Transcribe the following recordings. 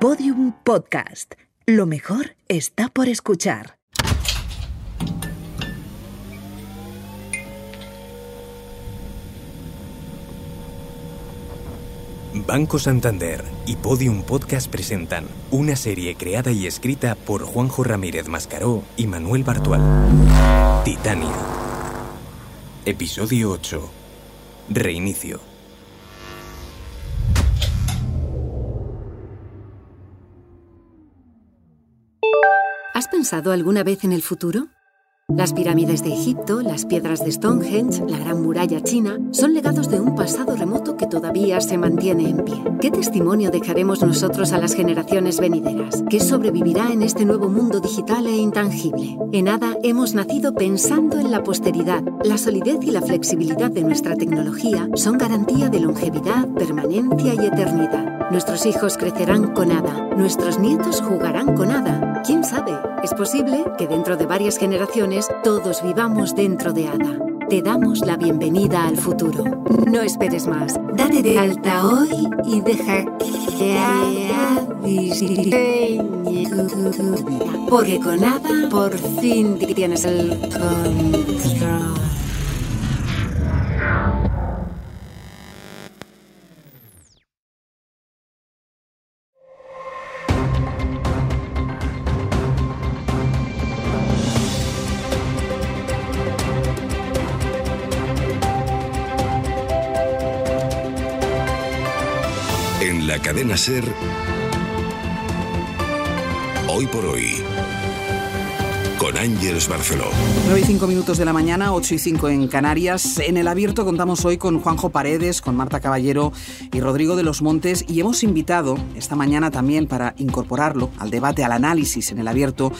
Podium Podcast. Lo mejor está por escuchar. Banco Santander y Podium Podcast presentan una serie creada y escrita por Juanjo Ramírez Mascaró y Manuel Bartual. Titania. Episodio 8. Reinicio. Pensado alguna vez en el futuro? Las pirámides de Egipto, las piedras de Stonehenge, la Gran Muralla China son legados de un pasado remoto que todavía se mantiene en pie. ¿Qué testimonio dejaremos nosotros a las generaciones venideras? ¿Qué sobrevivirá en este nuevo mundo digital e intangible? En ADA hemos nacido pensando en la posteridad. La solidez y la flexibilidad de nuestra tecnología son garantía de longevidad, permanencia y eternidad. Nuestros hijos crecerán con ADA, nuestros nietos jugarán con ADA. ¿Quién sabe? Es posible que dentro de varias generaciones todos vivamos dentro de ADA. Te damos la bienvenida al futuro. No esperes más. Date de alta hoy y deja que ADA vida. Porque con ADA por fin tienes el control. Ser. Hoy por hoy. Con Ángeles Barceló. 9 y 5 minutos de la mañana, 8 y 5 en Canarias. En el abierto contamos hoy con Juanjo Paredes, con Marta Caballero y Rodrigo de los Montes y hemos invitado esta mañana también para incorporarlo al debate, al análisis en el abierto,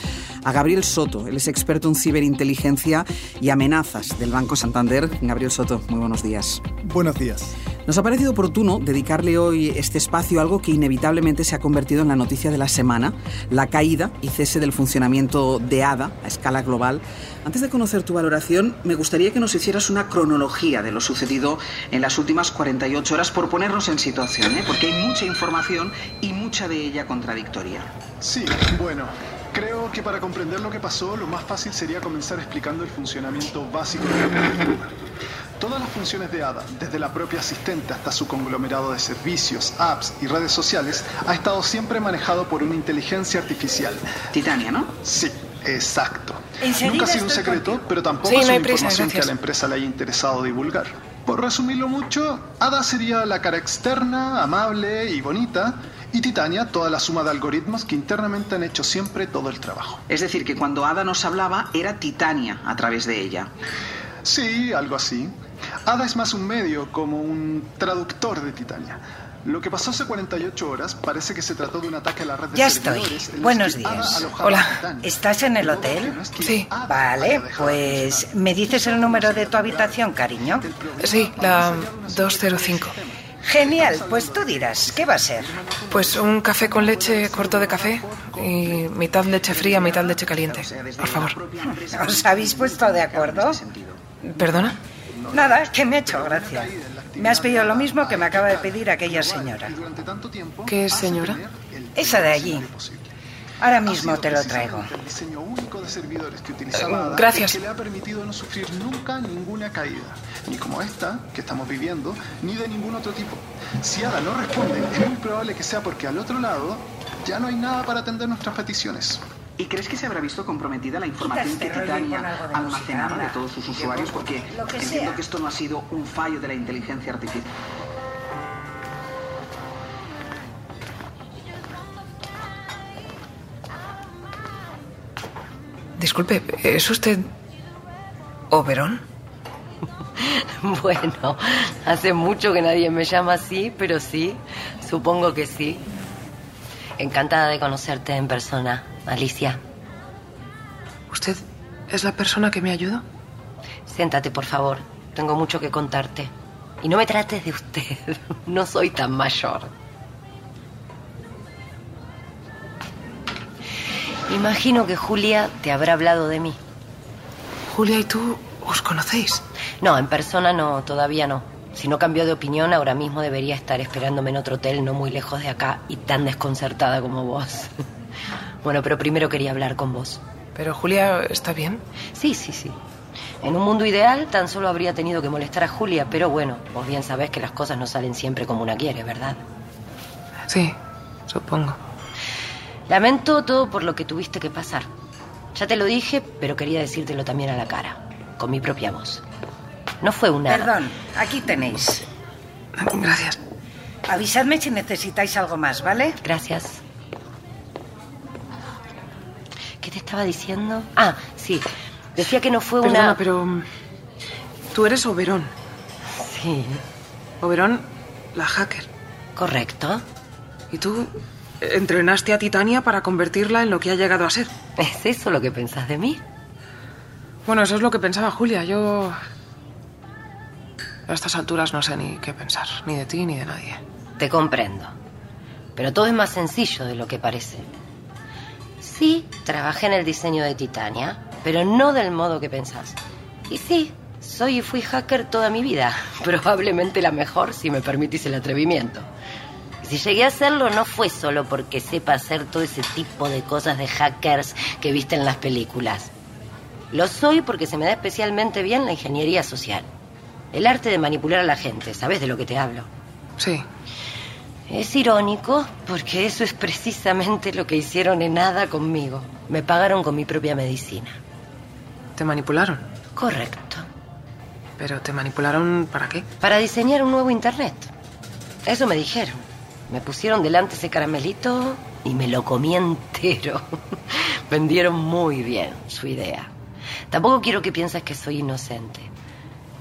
a Gabriel Soto. Él es experto en ciberinteligencia y amenazas del Banco Santander. Gabriel Soto, muy buenos días. Buenos días. Nos ha parecido oportuno dedicarle hoy este espacio a algo que inevitablemente se ha convertido en la noticia de la semana, la caída y cese del funcionamiento de ADA a escala global. Antes de conocer tu valoración, me gustaría que nos hicieras una cronología de lo sucedido en las últimas 48 horas por ponernos en situación, ¿eh? porque hay mucha información y mucha de ella contradictoria. Sí, bueno, creo que para comprender lo que pasó, lo más fácil sería comenzar explicando el funcionamiento básico de la plataforma. Todas las funciones de ADA, desde la propia asistente hasta su conglomerado de servicios, apps y redes sociales, ha estado siempre manejado por una inteligencia artificial. Titania, ¿no? Sí, exacto. Nunca ha sido un secreto, contigo. pero tampoco Sí, es no una prisa, información que a la empresa le haya interesado divulgar. Por resumirlo mucho, Ada sería la cara externa, amable y bonita, y Titania toda la suma de algoritmos que internamente han hecho siempre todo el trabajo. Es decir, que cuando Ada nos hablaba era Titania a través de ella. Sí, algo así. Ada es más un medio, como un traductor de Titania. Lo que pasó hace 48 horas parece que se trató de un ataque a la red de Ya estoy. Buenos días. Hola. ¿Estás en el hotel? Sí. Vale, pues. ¿me dices el número de tu habitación, cariño? Sí, la 205. Genial, pues tú dirás, ¿qué va a ser? Pues un café con leche corto de café y mitad leche fría, mitad leche caliente. Por favor. ¿Os habéis puesto de acuerdo? ¿Perdona? Nada, que me ha hecho gracia. Me has pedido lo mismo que me acaba de pedir aquella señora. ¿Qué señora? Esa de allí. Ahora mismo te lo traigo. Ada gracias. le ha permitido no sufrir nunca ninguna caída, ni como esta que estamos viviendo, ni de ningún otro tipo. Si Ada no responde, es muy probable que sea porque al otro lado ya no hay nada para atender nuestras peticiones. ¿Y crees que se habrá visto comprometida la información que este pon Titania almacenaba música, de todos sus usuarios? Porque que entiendo sea. que esto no ha sido un fallo de la inteligencia artificial. Disculpe, ¿es usted Oberón? Bueno, hace mucho que nadie me llama así, pero sí, supongo que sí. Encantada de conocerte en persona, Alicia. ¿Usted es la persona que me ayudó? Siéntate, por favor. Tengo mucho que contarte. Y no me trates de usted. No soy tan mayor. Imagino que Julia te habrá hablado de mí. Julia y tú os conocéis. No, en persona no, todavía no. Si no cambió de opinión, ahora mismo debería estar esperándome en otro hotel no muy lejos de acá y tan desconcertada como vos. bueno, pero primero quería hablar con vos. ¿Pero Julia está bien? Sí, sí, sí. En un mundo ideal tan solo habría tenido que molestar a Julia, pero bueno, vos bien sabés que las cosas no salen siempre como una quiere, ¿verdad? Sí, supongo. Lamento todo por lo que tuviste que pasar. Ya te lo dije, pero quería decírtelo también a la cara, con mi propia voz. No fue una... Perdón, aquí tenéis. Gracias. Avisadme si necesitáis algo más, ¿vale? Gracias. ¿Qué te estaba diciendo? Ah, sí. Decía que no fue Perdona, una... pero... mm, Tú eres Oberón. Sí, Oberón, la hacker. correcto. Y tú entrenaste a Titania para convertirla en lo que ha llegado a ser. ¿Es eso lo que pensás de mí? Bueno, eso es lo que pensaba Julia. Yo... A estas alturas no sé ni qué pensar, ni de ti ni de nadie. Te comprendo. Pero todo es más sencillo de lo que parece. Sí, trabajé en el diseño de Titania, pero no del modo que pensás. Y sí, soy y fui hacker toda mi vida. Probablemente la mejor, si me permitís el atrevimiento. Si llegué a hacerlo, no fue solo porque sepa hacer todo ese tipo de cosas de hackers que viste en las películas. Lo soy porque se me da especialmente bien la ingeniería social. El arte de manipular a la gente, ¿sabes de lo que te hablo? Sí. Es irónico porque eso es precisamente lo que hicieron en nada conmigo. Me pagaron con mi propia medicina. ¿Te manipularon? Correcto. ¿Pero te manipularon para qué? Para diseñar un nuevo Internet. Eso me dijeron. Me pusieron delante ese caramelito y me lo comí entero. Vendieron muy bien su idea. Tampoco quiero que pienses que soy inocente.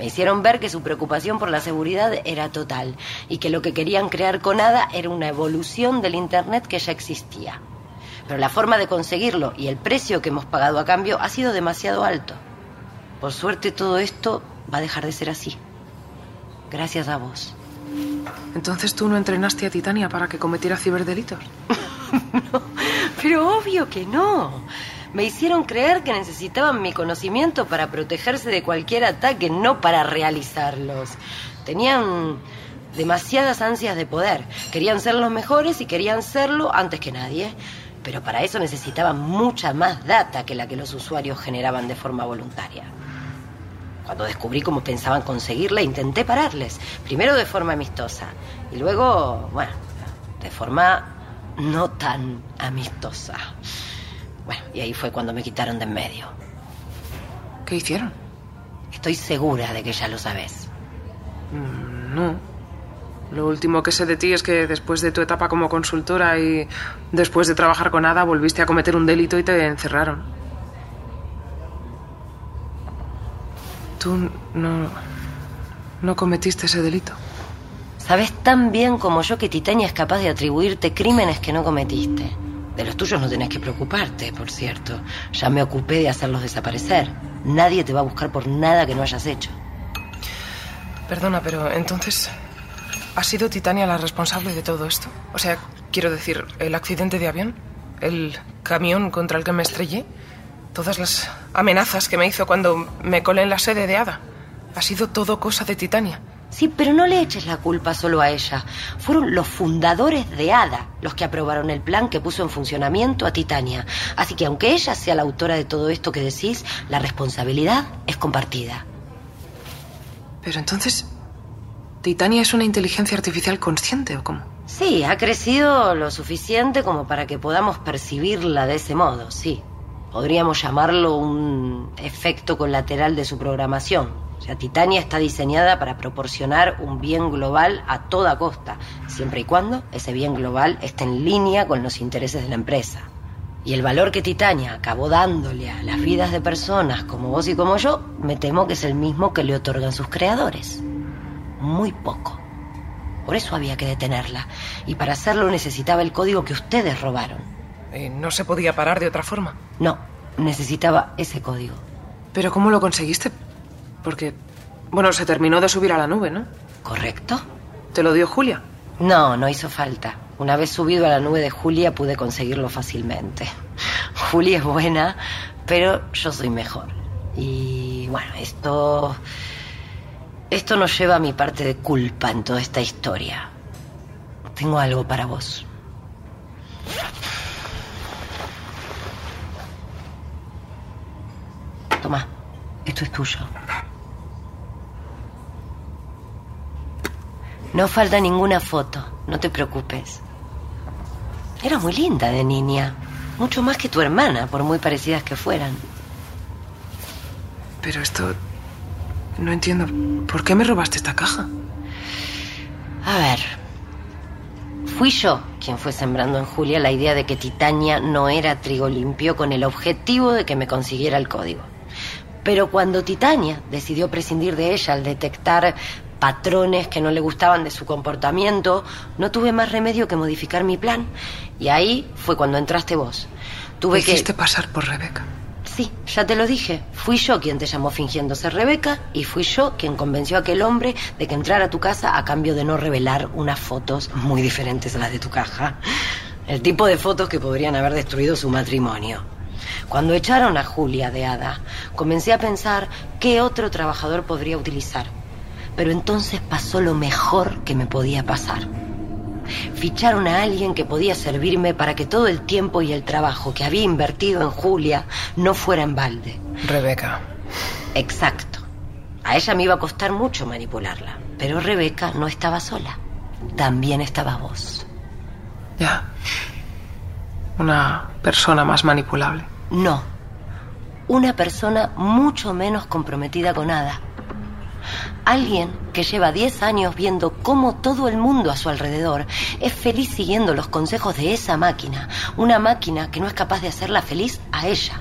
Me hicieron ver que su preocupación por la seguridad era total y que lo que querían crear con ADA era una evolución del Internet que ya existía. Pero la forma de conseguirlo y el precio que hemos pagado a cambio ha sido demasiado alto. Por suerte todo esto va a dejar de ser así. Gracias a vos. Entonces tú no entrenaste a Titania para que cometiera ciberdelitos. Pero obvio que no. Me hicieron creer que necesitaban mi conocimiento para protegerse de cualquier ataque, no para realizarlos. Tenían demasiadas ansias de poder. Querían ser los mejores y querían serlo antes que nadie. Pero para eso necesitaban mucha más data que la que los usuarios generaban de forma voluntaria. Cuando descubrí cómo pensaban conseguirla, intenté pararles. Primero de forma amistosa y luego, bueno, de forma no tan amistosa. Bueno, y ahí fue cuando me quitaron de en medio. ¿Qué hicieron? Estoy segura de que ya lo sabes. Mm, No. Lo último que sé de ti es que después de tu etapa como consultora y después de trabajar con Ada volviste a cometer un delito y te encerraron. Tú no... no cometiste ese delito. Sabes tan bien como yo que Titania es capaz de atribuirte crímenes que no cometiste. De los tuyos no tenés que preocuparte, por cierto. Ya me ocupé de hacerlos desaparecer. Nadie te va a buscar por nada que no hayas hecho. Perdona, pero entonces... ¿Ha sido Titania la responsable de todo esto? O sea, quiero decir, el accidente de avión, el camión contra el que me estrellé, todas las amenazas que me hizo cuando me colé en la sede de Ada. Ha sido todo cosa de Titania. Sí, pero no le eches la culpa solo a ella. Fueron los fundadores de ADA los que aprobaron el plan que puso en funcionamiento a Titania. Así que aunque ella sea la autora de todo esto que decís, la responsabilidad es compartida. Pero entonces... ¿Titania es una inteligencia artificial consciente o cómo? Sí, ha crecido lo suficiente como para que podamos percibirla de ese modo, sí. Podríamos llamarlo un efecto colateral de su programación. O sea, Titania está diseñada para proporcionar un bien global a toda costa, siempre y cuando ese bien global esté en línea con los intereses de la empresa. Y el valor que Titania acabó dándole a las vidas de personas como vos y como yo, me temo que es el mismo que le otorgan sus creadores. Muy poco. Por eso había que detenerla. Y para hacerlo necesitaba el código que ustedes robaron. Eh, ¿No se podía parar de otra forma? No, necesitaba ese código. ¿Pero cómo lo conseguiste? Porque, bueno, se terminó de subir a la nube, ¿no? ¿Correcto? ¿Te lo dio Julia? No, no hizo falta. Una vez subido a la nube de Julia pude conseguirlo fácilmente. Julia es buena, pero yo soy mejor. Y bueno, esto... Esto nos lleva a mi parte de culpa en toda esta historia. Tengo algo para vos. Toma, esto es tuyo. No falta ninguna foto, no te preocupes. Era muy linda de niña, mucho más que tu hermana, por muy parecidas que fueran. Pero esto... No entiendo. ¿Por qué me robaste esta caja? A ver. Fui yo quien fue sembrando en Julia la idea de que Titania no era trigo limpio con el objetivo de que me consiguiera el código. Pero cuando Titania decidió prescindir de ella al detectar patrones que no le gustaban de su comportamiento, no tuve más remedio que modificar mi plan. Y ahí fue cuando entraste vos. Tuve que... Hiciste pasar por Rebeca. Sí, ya te lo dije. Fui yo quien te llamó fingiendo ser Rebeca y fui yo quien convenció a aquel hombre de que entrara a tu casa a cambio de no revelar unas fotos muy diferentes a las de tu caja. El tipo de fotos que podrían haber destruido su matrimonio. Cuando echaron a Julia de Ada, comencé a pensar qué otro trabajador podría utilizar. Pero entonces pasó lo mejor que me podía pasar. Ficharon a alguien que podía servirme para que todo el tiempo y el trabajo que había invertido en Julia no fuera en balde. Rebeca. Exacto. A ella me iba a costar mucho manipularla, pero Rebeca no estaba sola. También estaba vos. Ya. Una persona más manipulable. No. Una persona mucho menos comprometida con Ada. Alguien que lleva 10 años viendo cómo todo el mundo a su alrededor es feliz siguiendo los consejos de esa máquina, una máquina que no es capaz de hacerla feliz a ella.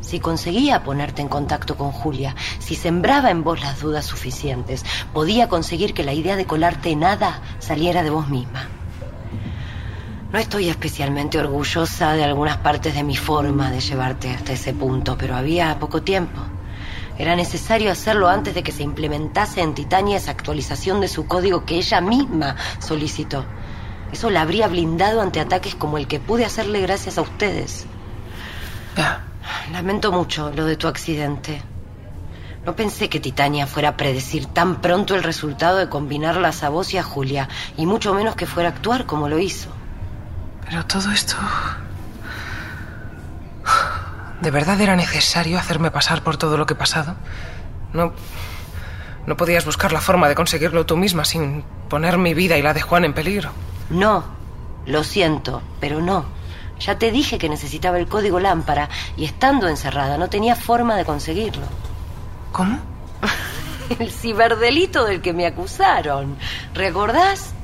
Si conseguía ponerte en contacto con Julia, si sembraba en vos las dudas suficientes, podía conseguir que la idea de colarte nada saliera de vos misma. No estoy especialmente orgullosa de algunas partes de mi forma de llevarte hasta ese punto, pero había poco tiempo. Era necesario hacerlo antes de que se implementase en Titania esa actualización de su código que ella misma solicitó. Eso la habría blindado ante ataques como el que pude hacerle gracias a ustedes. Lamento mucho lo de tu accidente. No pensé que Titania fuera a predecir tan pronto el resultado de combinarlas a vos y a Julia, y mucho menos que fuera a actuar como lo hizo. Pero todo esto... ¿De verdad era necesario hacerme pasar por todo lo que he pasado? No. No podías buscar la forma de conseguirlo tú misma sin poner mi vida y la de Juan en peligro. No. Lo siento, pero no. Ya te dije que necesitaba el código lámpara y estando encerrada no tenía forma de conseguirlo. ¿Cómo? el ciberdelito del que me acusaron. ¿Recordás?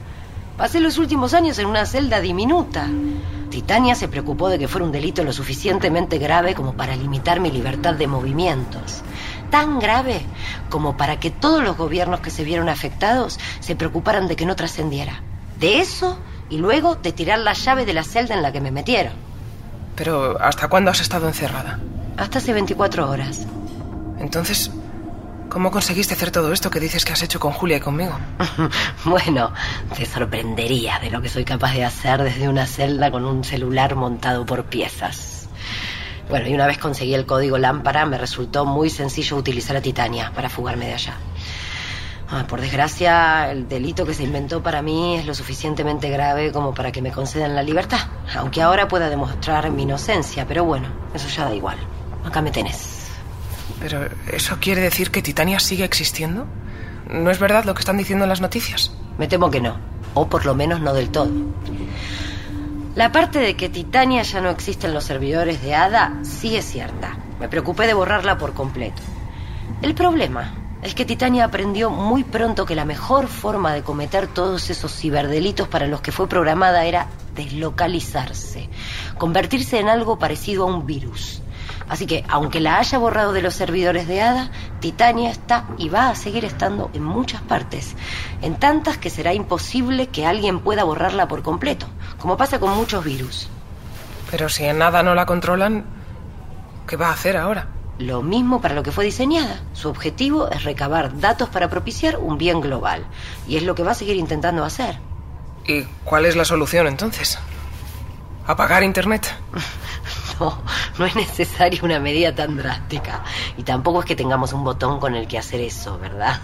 Pasé los últimos años en una celda diminuta. Titania se preocupó de que fuera un delito lo suficientemente grave como para limitar mi libertad de movimientos. Tan grave como para que todos los gobiernos que se vieron afectados se preocuparan de que no trascendiera. De eso y luego de tirar la llave de la celda en la que me metieron. Pero, ¿hasta cuándo has estado encerrada? Hasta hace 24 horas. Entonces, ¿Cómo conseguiste hacer todo esto que dices que has hecho con Julia y conmigo? bueno, te sorprendería de lo que soy capaz de hacer desde una celda con un celular montado por piezas. Bueno, y una vez conseguí el código lámpara, me resultó muy sencillo utilizar a Titania para fugarme de allá. Ah, por desgracia, el delito que se inventó para mí es lo suficientemente grave como para que me concedan la libertad. Aunque ahora pueda demostrar mi inocencia, pero bueno, eso ya da igual. Acá me tenés. Pero ¿eso quiere decir que Titania sigue existiendo? ¿No es verdad lo que están diciendo en las noticias? Me temo que no, o por lo menos no del todo. La parte de que Titania ya no existe en los servidores de ADA sí es cierta. Me preocupé de borrarla por completo. El problema es que Titania aprendió muy pronto que la mejor forma de cometer todos esos ciberdelitos para los que fue programada era deslocalizarse, convertirse en algo parecido a un virus. Así que, aunque la haya borrado de los servidores de ADA, Titania está y va a seguir estando en muchas partes. En tantas que será imposible que alguien pueda borrarla por completo, como pasa con muchos virus. Pero si en ADA no la controlan, ¿qué va a hacer ahora? Lo mismo para lo que fue diseñada. Su objetivo es recabar datos para propiciar un bien global. Y es lo que va a seguir intentando hacer. ¿Y cuál es la solución entonces? ¿Apagar Internet? No, no es necesaria una medida tan drástica. Y tampoco es que tengamos un botón con el que hacer eso, ¿verdad?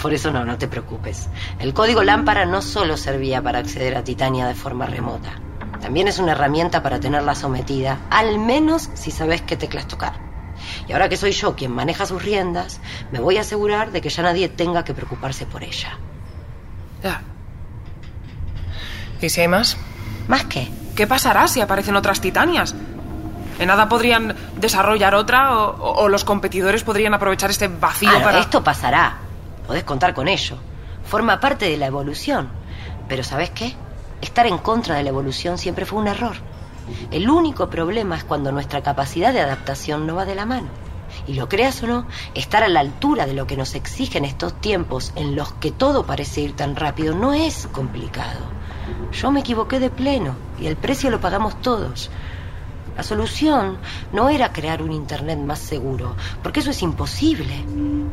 Por eso no, no te preocupes. El código lámpara no solo servía para acceder a Titania de forma remota. También es una herramienta para tenerla sometida, al menos si sabes qué teclas tocar. Y ahora que soy yo quien maneja sus riendas, me voy a asegurar de que ya nadie tenga que preocuparse por ella. Ya. ¿Y si hay más? ¿Más qué? ¿Qué pasará si aparecen otras titanias? En nada podrían desarrollar otra o, o los competidores podrían aprovechar este vacío Ah, para... Esto pasará. Podés contar con ello. Forma parte de la evolución. Pero ¿sabes qué? Estar en contra de la evolución siempre fue un error. El único problema es cuando nuestra capacidad de adaptación no va de la mano. Y lo creas o no, estar a la altura de lo que nos exigen estos tiempos en los que todo parece ir tan rápido no es complicado. Yo me equivoqué de pleno y el precio lo pagamos todos. La solución no era crear un Internet más seguro, porque eso es imposible.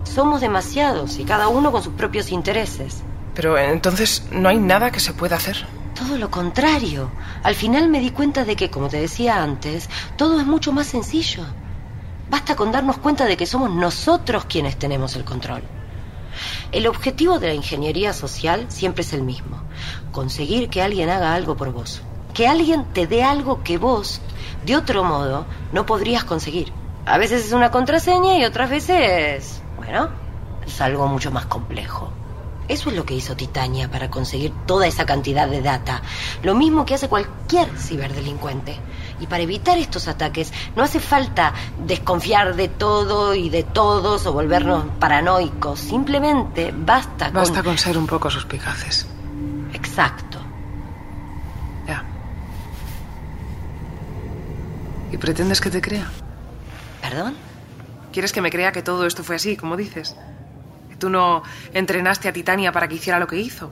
Somos demasiados y cada uno con sus propios intereses. Pero entonces no hay nada que se pueda hacer. Todo lo contrario. Al final me di cuenta de que, como te decía antes, todo es mucho más sencillo. Basta con darnos cuenta de que somos nosotros quienes tenemos el control. El objetivo de la ingeniería social siempre es el mismo. Conseguir que alguien haga algo por vos. Que alguien te dé algo que vos, de otro modo, no podrías conseguir. A veces es una contraseña y otras veces, bueno, es algo mucho más complejo. Eso es lo que hizo Titania para conseguir toda esa cantidad de data. Lo mismo que hace cualquier ciberdelincuente. Y para evitar estos ataques no hace falta desconfiar de todo y de todos o volvernos paranoicos. Simplemente basta con... Basta con ser un poco suspicaces. Exacto. Ya. ¿Y pretendes que te crea? ¿Perdón? ¿Quieres que me crea que todo esto fue así, como dices? Que tú no entrenaste a Titania para que hiciera lo que hizo.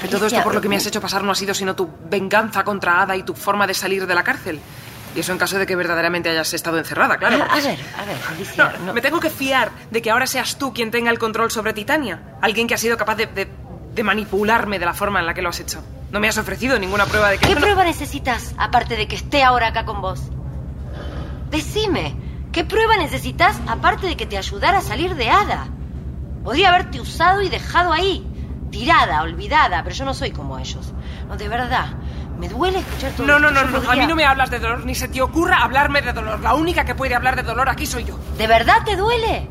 Que todo esto por lo que me has hecho pasar no ha sido sino tu venganza contra Ada y tu forma de salir de la cárcel. Y eso en caso de que verdaderamente hayas estado encerrada, claro. A, a ver, a ver, Alicia, No, no- Me tengo que fiar de que ahora seas tú quien tenga el control sobre Titania. Alguien que ha sido capaz de, de- de manipularme de la forma en la que lo has hecho. No me has ofrecido ninguna prueba de que... ¿Qué no. prueba necesitas aparte de que esté ahora acá con vos? Decime, ¿qué prueba necesitas aparte de que te ayudara a salir de Hada? Podría haberte usado y dejado ahí, tirada, olvidada, pero yo no soy como ellos. No, de verdad, me duele escuchar todo No, no, no, no, a mí no me hablas de dolor, ni se te ocurra hablarme de dolor. La única que puede hablar de dolor aquí soy yo. ¿De verdad te duele?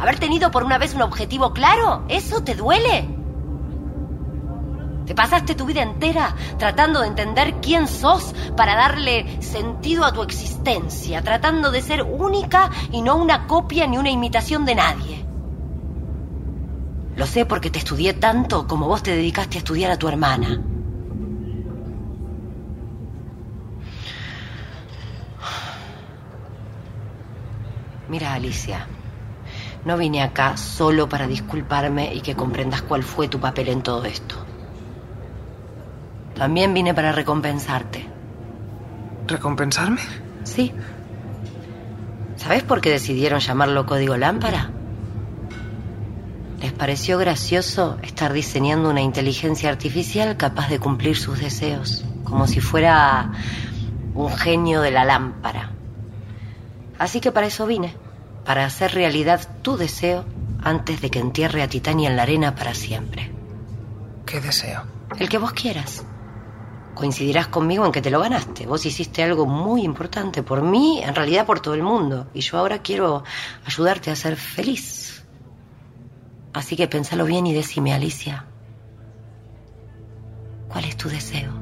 ¿Haber tenido por una vez un objetivo claro? ¿Eso te duele? Te pasaste tu vida entera tratando de entender quién sos para darle sentido a tu existencia, tratando de ser única y no una copia ni una imitación de nadie. Lo sé porque te estudié tanto como vos te dedicaste a estudiar a tu hermana. Mira, Alicia, no vine acá solo para disculparme y que comprendas cuál fue tu papel en todo esto. También vine para recompensarte. ¿Recompensarme? Sí. ¿Sabes por qué decidieron llamarlo código lámpara? Les pareció gracioso estar diseñando una inteligencia artificial capaz de cumplir sus deseos, como si fuera un genio de la lámpara. Así que para eso vine, para hacer realidad tu deseo antes de que entierre a Titania en la arena para siempre. ¿Qué deseo? El que vos quieras. Coincidirás conmigo en que te lo ganaste. Vos hiciste algo muy importante por mí, en realidad por todo el mundo. Y yo ahora quiero ayudarte a ser feliz. Así que pensalo bien y decime, Alicia. ¿Cuál es tu deseo?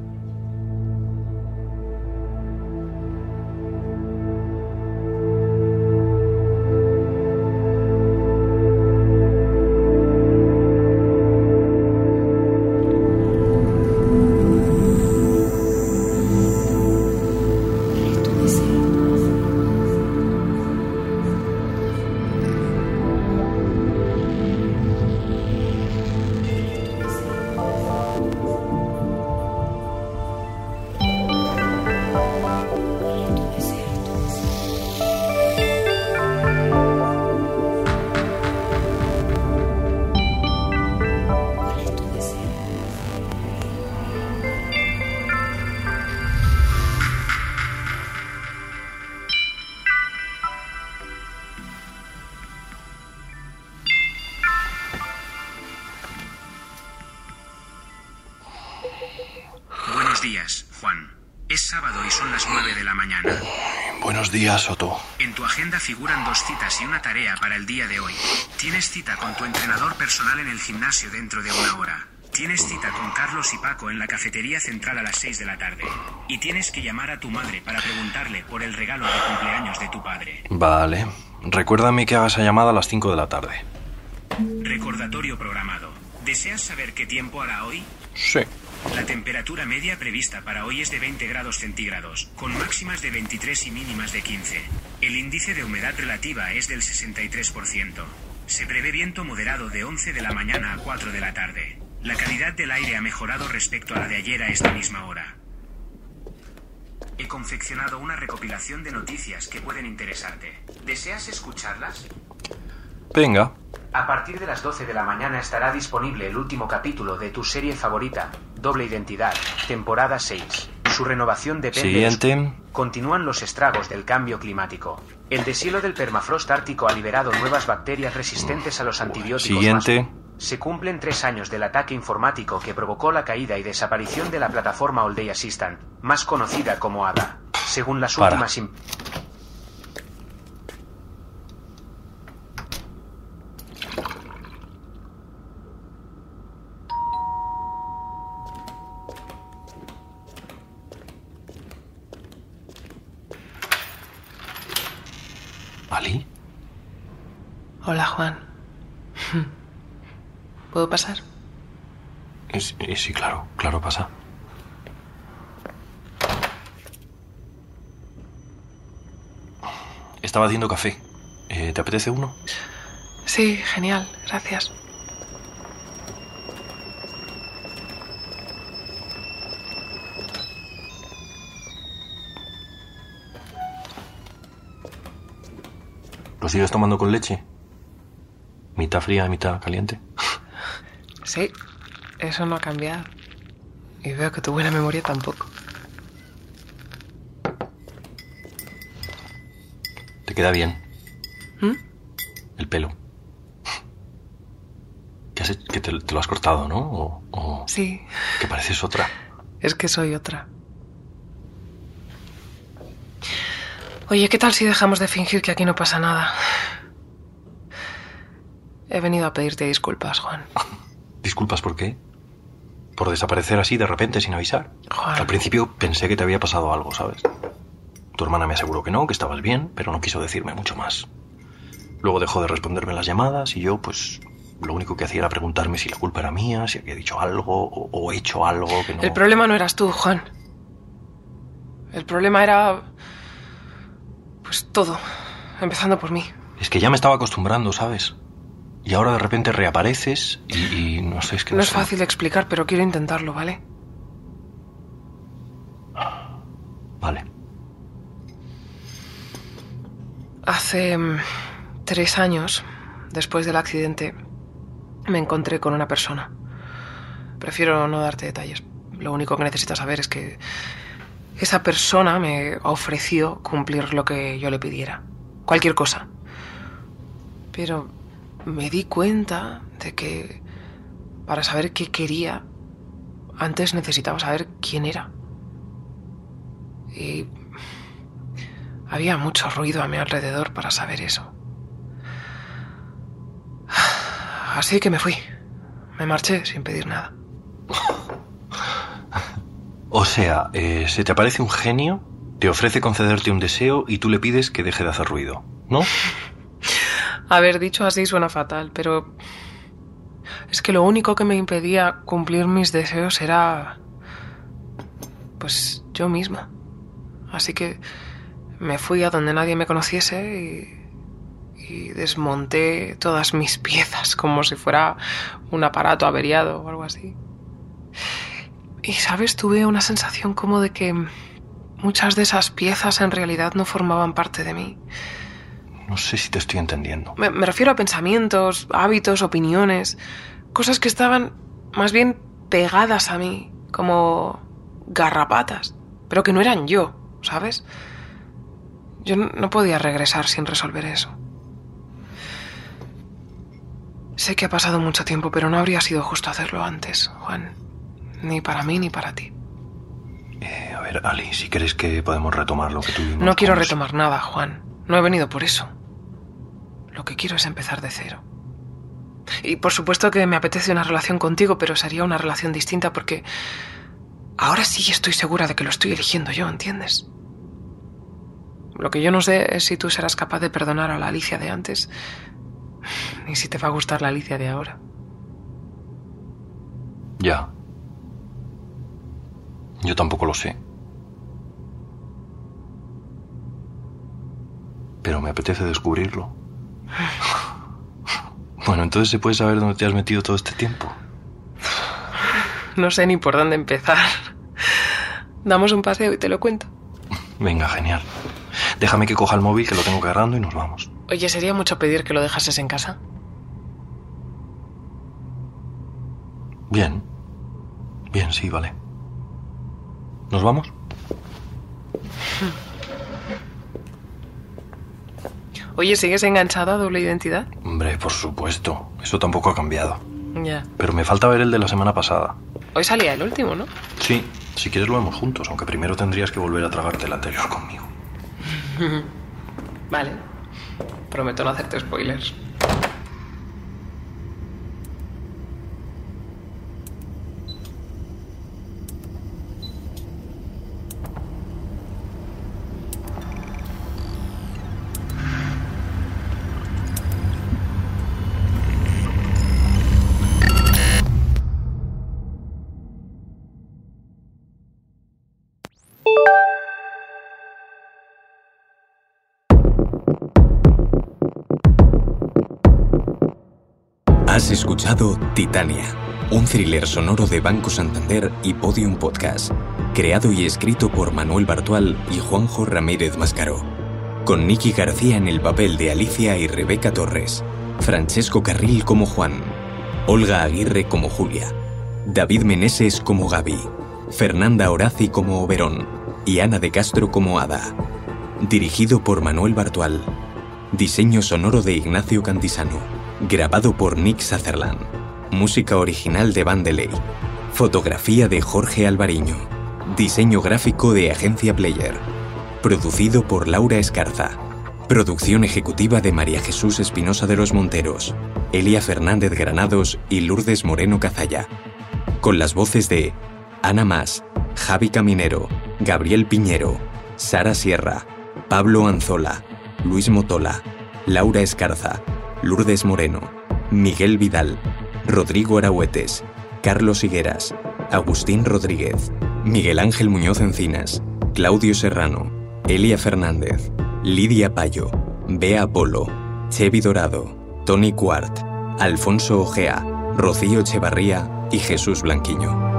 En tu agenda figuran dos citas y una tarea para el día de hoy. Tienes cita con tu entrenador personal en el gimnasio dentro de una hora. Tienes cita con Carlos y Paco en la cafetería central a las 6 de la tarde. Y tienes que llamar a tu madre para preguntarle por el regalo de cumpleaños de tu padre. Vale. Recuérdame que haga esa llamada a las 5 de la tarde. Recordatorio programado. ¿Deseas saber qué tiempo hará hoy? Sí. La temperatura media prevista para hoy es de 20 grados centígrados, con máximas de 23 y mínimas de 15. El índice de humedad relativa es del 63%. Se prevé viento moderado de 11 de la mañana a 4 de la tarde. La calidad del aire ha mejorado respecto a la de ayer a esta misma hora. He confeccionado una recopilación de noticias que pueden interesarte. ¿Deseas escucharlas? Venga. A partir de las 12 de la mañana estará disponible el último capítulo de tu serie favorita, Doble Identidad, temporada 6. Su renovación depende... Siguiente. Continúan los estragos del cambio climático. El deshielo del permafrost ártico ha liberado nuevas bacterias resistentes a los antibióticos. Siguiente. más- Se cumplen tres años del ataque informático que provocó la caída y desaparición de la plataforma All Day Assistant, más conocida como ADA. Según las últimas... im- ¿Ali? Hola, Juan. ¿Puedo pasar? Eh, Sí, eh, sí, claro. Claro, pasa. Estaba haciendo café. Eh, ¿Te apetece uno? Sí, genial, gracias. ¿Lo sigues tomando con leche? ¿Mitad fría, mitad caliente? Sí, eso no ha cambiado. Y veo que tu buena memoria tampoco. Te queda bien. ¿Mm? El pelo. ¿Qué has hecho? Que te, te lo has cortado, ¿no? O, o Sí, que pareces otra. es que soy otra. Oye, ¿qué tal si dejamos de fingir que aquí no pasa nada? He venido a pedirte disculpas, Juan. Disculpas, ¿por qué? Por desaparecer así de repente sin avisar. Juan. Al principio pensé que te había pasado algo, ¿sabes? Tu hermana me aseguró que no, que estabas bien, pero no quiso decirme mucho más. Luego dejó de responderme las llamadas y yo, pues, lo único que hacía era preguntarme si la culpa era mía, si había dicho algo o, o hecho algo que no... El problema no eras tú, Juan. El problema era... Pues todo. Empezando por mí. Es que ya me estaba acostumbrando, ¿sabes? Y ahora de repente reapareces y, y no sé, es que No no es sé. fácil de explicar, pero quiero intentarlo, ¿vale? Vale. Hace mm, tres años, después del accidente, me encontré con una persona. Prefiero no darte detalles. Lo único que necesitas saber es que esa persona me ofreció cumplir lo que yo le pidiera. Cualquier cosa. Pero me di cuenta de que para saber qué quería, antes necesitaba saber quién era. Y había mucho ruido a mi alrededor para saber eso. Así que me fui. Me marché sin pedir nada. O sea, eh, se te aparece un genio, te ofrece concederte un deseo y tú le pides que deje de hacer ruido, ¿no? Haber dicho así suena fatal, pero es que lo único que me impedía cumplir mis deseos era... pues yo misma. Así que me fui a donde nadie me conociese y, y desmonté todas mis piezas como si fuera un aparato averiado o algo así. Y sabes, tuve una sensación como de que muchas de esas piezas en realidad no formaban parte de mí. No sé si te estoy entendiendo. Me, me refiero a pensamientos, hábitos, opiniones, cosas que estaban más bien pegadas a mí, como garrapatas, pero que no eran yo, ¿sabes? Yo no, podía regresar sin resolver eso. Sé que ha pasado mucho tiempo, pero no habría sido justo hacerlo antes, Juan. Ni para mí ni para ti. ver, Ali, si crees que podemos retomar lo que tuvimos. No quiero retomar nada, Juan. No he venido por eso. Lo que quiero es empezar de cero. Y por supuesto que me apetece una relación contigo, pero sería una relación distinta porque ahora sí estoy segura de que lo estoy eligiendo yo, ¿entiendes? Lo que yo no sé es si tú serás capaz de perdonar a la Alicia de antes, ni si te va a gustar la Alicia de ahora. Ya. Yo tampoco lo sé. Pero me apetece descubrirlo. Bueno, entonces se puede saber dónde te has metido todo este tiempo. No sé ni por dónde empezar. Damos un paseo y te lo cuento. Venga, genial. Déjame que coja el móvil, que lo tengo cargando y nos vamos. Oye, sería mucho pedir que lo dejases en casa. Bien. Bien, sí, vale. ¿Nos vamos? Oye, ¿sigues enganchado a doble identidad? Hombre, por supuesto. Eso tampoco ha cambiado. Ya. Pero me falta ver el de la semana pasada. Hoy salía el último, ¿no? Sí, si quieres lo vemos juntos, aunque primero tendrías que volver a tragarte el anterior conmigo. vale. Prometo no hacerte spoilers. Has escuchado Titania, un thriller sonoro de Banco Santander y Podium Podcast, creado y escrito por Manuel Bartual y Juanjo Ramírez Mascaró, con Nicky García en el papel de Alicia y Rebeca Torres, Francesco Carril como Juan, Olga Aguirre como Julia, David Meneses como Gaby, Fernanda Horaci como Oberón y Ana de Castro como Ada. Dirigido por Manuel Bartual. Diseño sonoro de Ignacio Cantisano. Grabado por Nick Sutherland. Música original de Vandelay. Fotografía de Jorge Alvariño. Diseño gráfico de Agencia Player. Producido por Laura Escarza. Producción ejecutiva de María Jesús Espinosa de los Monteros, Elia Fernández Granados y Lourdes Moreno Cazalla. Con las voces de Ana Más, Javi Caminero, Gabriel Piñero, Sara Sierra, Pablo Anzola, Luis Motola, Laura Escarza, Lourdes Moreno, Miguel Vidal, Rodrigo Arahuetes, Carlos Higueras, Agustín Rodríguez, Miguel Ángel Muñoz Encinas, Claudio Serrano, Elia Fernández, Lidia Payo, Bea Polo, Chevi Dorado, Tony Cuart, Alfonso Ojea, Rocío Echevarría y Jesús Blanquiño.